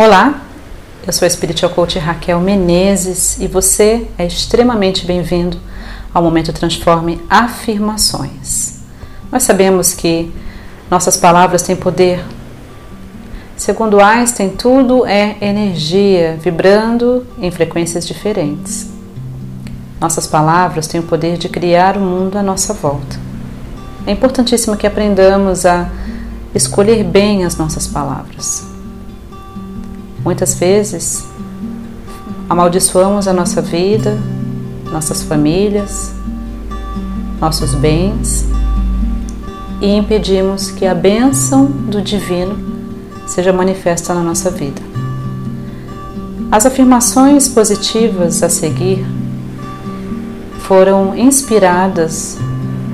Olá, eu sou a Spiritual Coach Raquel Menezes e você é extremamente bem-vindo ao Momento Transforme Afirmações. Nós sabemos que nossas palavras têm poder. Segundo Einstein, tudo é energia vibrando em frequências diferentes. Nossas palavras têm o poder de criar o mundo à nossa volta. É importantíssimo que aprendamos a escolher bem as nossas palavras. Muitas vezes amaldiçoamos a nossa vida, nossas famílias, nossos bens e impedimos que a bênção do divino seja manifesta na nossa vida. As afirmações positivas a seguir foram inspiradas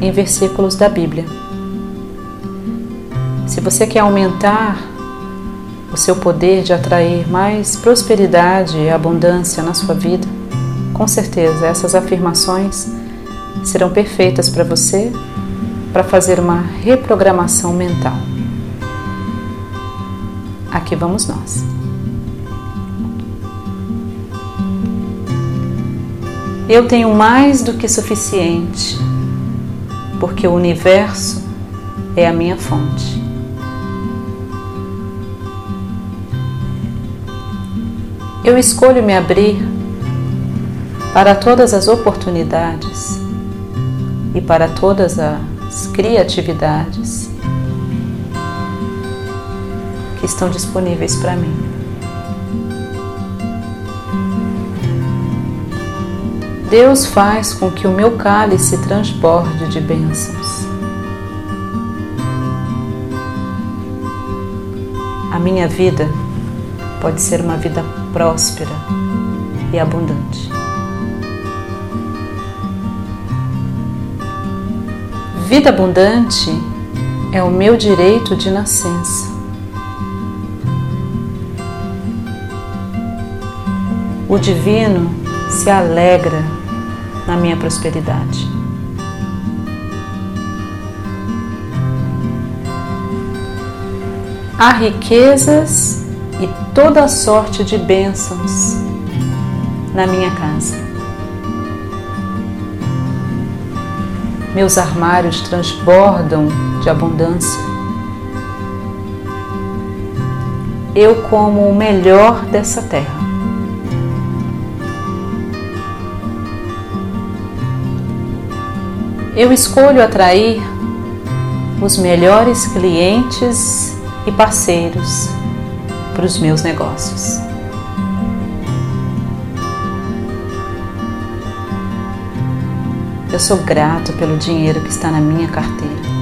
em versículos da Bíblia. Se você quer aumentar o seu poder de atrair mais prosperidade e abundância na sua vida, com certeza essas afirmações serão perfeitas para você para fazer uma reprogramação mental. Aqui vamos nós. Eu tenho mais do que suficiente, porque o universo é a minha fonte. Eu escolho me abrir para todas as oportunidades e para todas as criatividades que estão disponíveis para mim. Deus faz com que o meu cálice transborde de bênçãos. A minha vida pode ser uma vida próspera e abundante. Vida abundante é o meu direito de nascença. O divino se alegra na minha prosperidade. Há riquezas e toda sorte de bênçãos na minha casa. Meus armários transbordam de abundância. Eu como o melhor dessa terra. Eu escolho atrair os melhores clientes e parceiros para os meus negócios. Eu sou grato pelo dinheiro que está na minha carteira.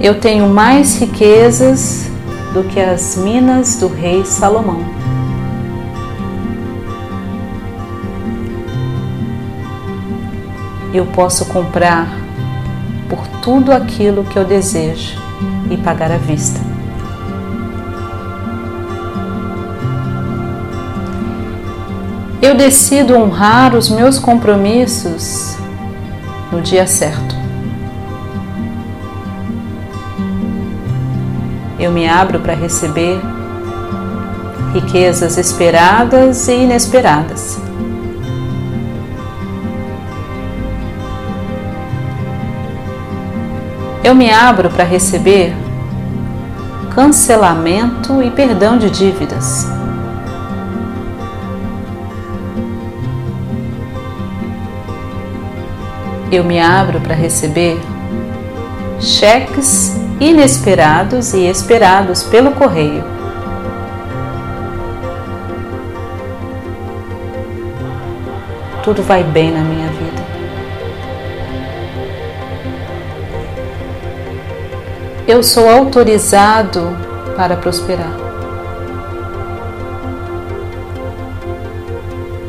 Eu tenho mais riquezas do que as minas do rei Salomão. Eu posso comprar por tudo aquilo que eu desejo e pagar à vista. Eu decido honrar os meus compromissos no dia certo. Eu me abro para receber riquezas esperadas e inesperadas. Eu me abro para receber cancelamento e perdão de dívidas. Eu me abro para receber cheques inesperados e esperados pelo correio. Tudo vai bem na minha vida. Eu sou autorizado para prosperar.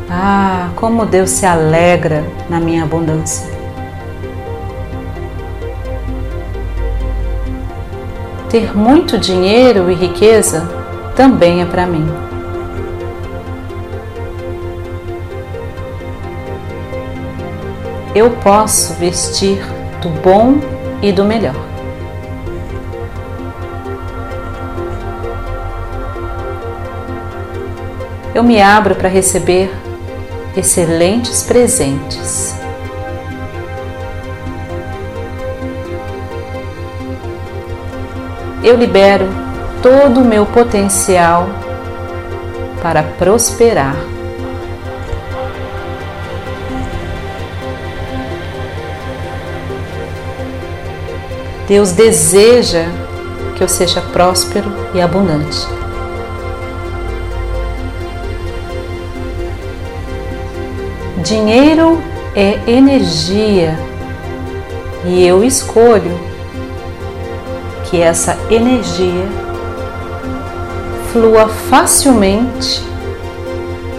Ah, como Deus se alegra na minha abundância. Ter muito dinheiro e riqueza também é para mim. Eu posso vestir do bom e do melhor. Eu me abro para receber excelentes presentes. Eu libero todo o meu potencial para prosperar. Deus deseja que eu seja próspero e abundante. Dinheiro é energia e eu escolho que essa energia flua facilmente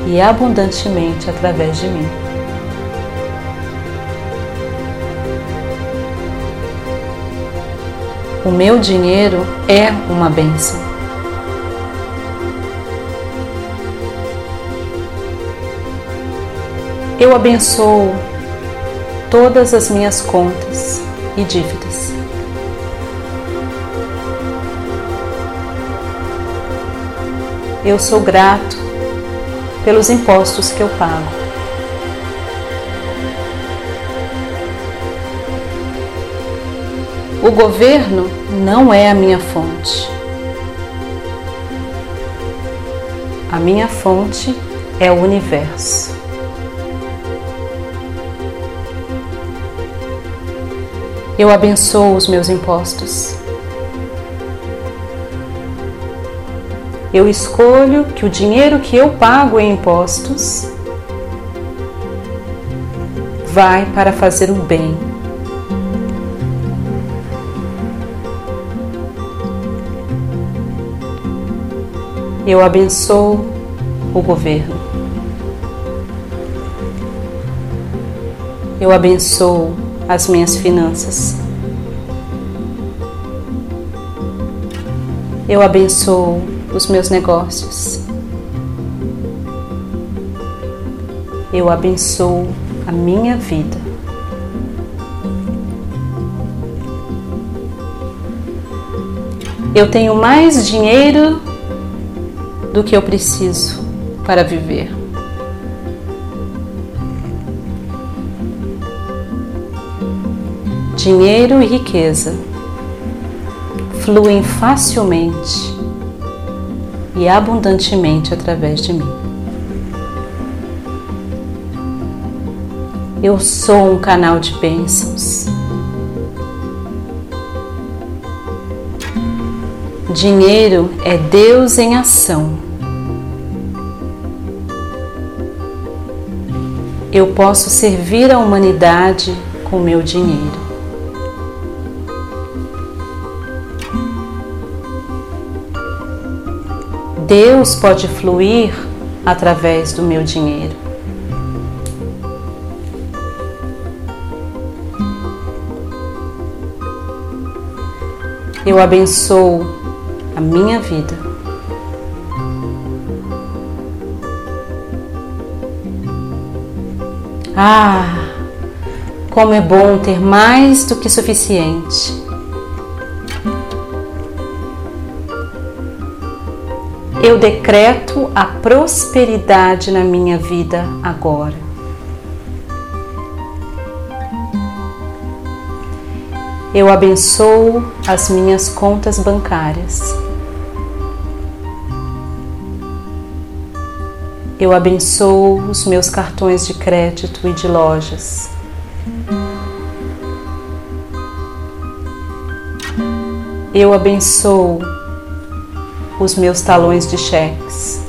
e abundantemente através de mim. O meu dinheiro é uma bênção. Eu abençoo todas as minhas contas e dívidas. Eu sou grato pelos impostos que eu pago. O governo não é a minha fonte. A minha fonte é o universo. Eu abençoo os meus impostos. Eu escolho que o dinheiro que eu pago em impostos vai para fazer o bem. Eu abençoo o governo. Eu abençoo as minhas finanças. Eu abençoo os meus negócios. Eu abençoo a minha vida. Eu tenho mais dinheiro do que eu preciso para viver. Dinheiro e riqueza fluem facilmente e abundantemente através de mim. Eu sou um canal de bênçãos. Dinheiro é Deus em ação. Eu posso servir a humanidade com meu dinheiro. Deus pode fluir através do meu dinheiro. Eu abençoo a minha vida. Ah, como é bom ter mais do que suficiente. Eu decreto a prosperidade na minha vida agora. Eu abençoo as minhas contas bancárias. Eu abençoo os meus cartões de crédito e de lojas. Eu abençoo os meus talões de cheques.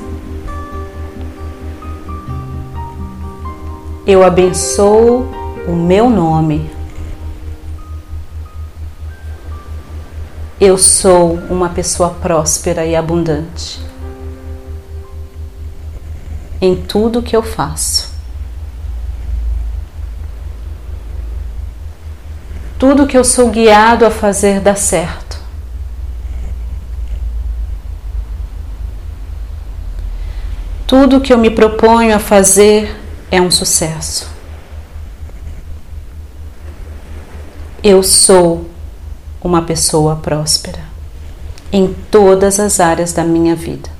Eu abençoo o meu nome. Eu sou uma pessoa próspera e abundante em tudo que eu faço. Tudo que eu sou guiado a fazer dá certo. Tudo que eu me proponho a fazer é um sucesso. Eu sou uma pessoa próspera em todas as áreas da minha vida.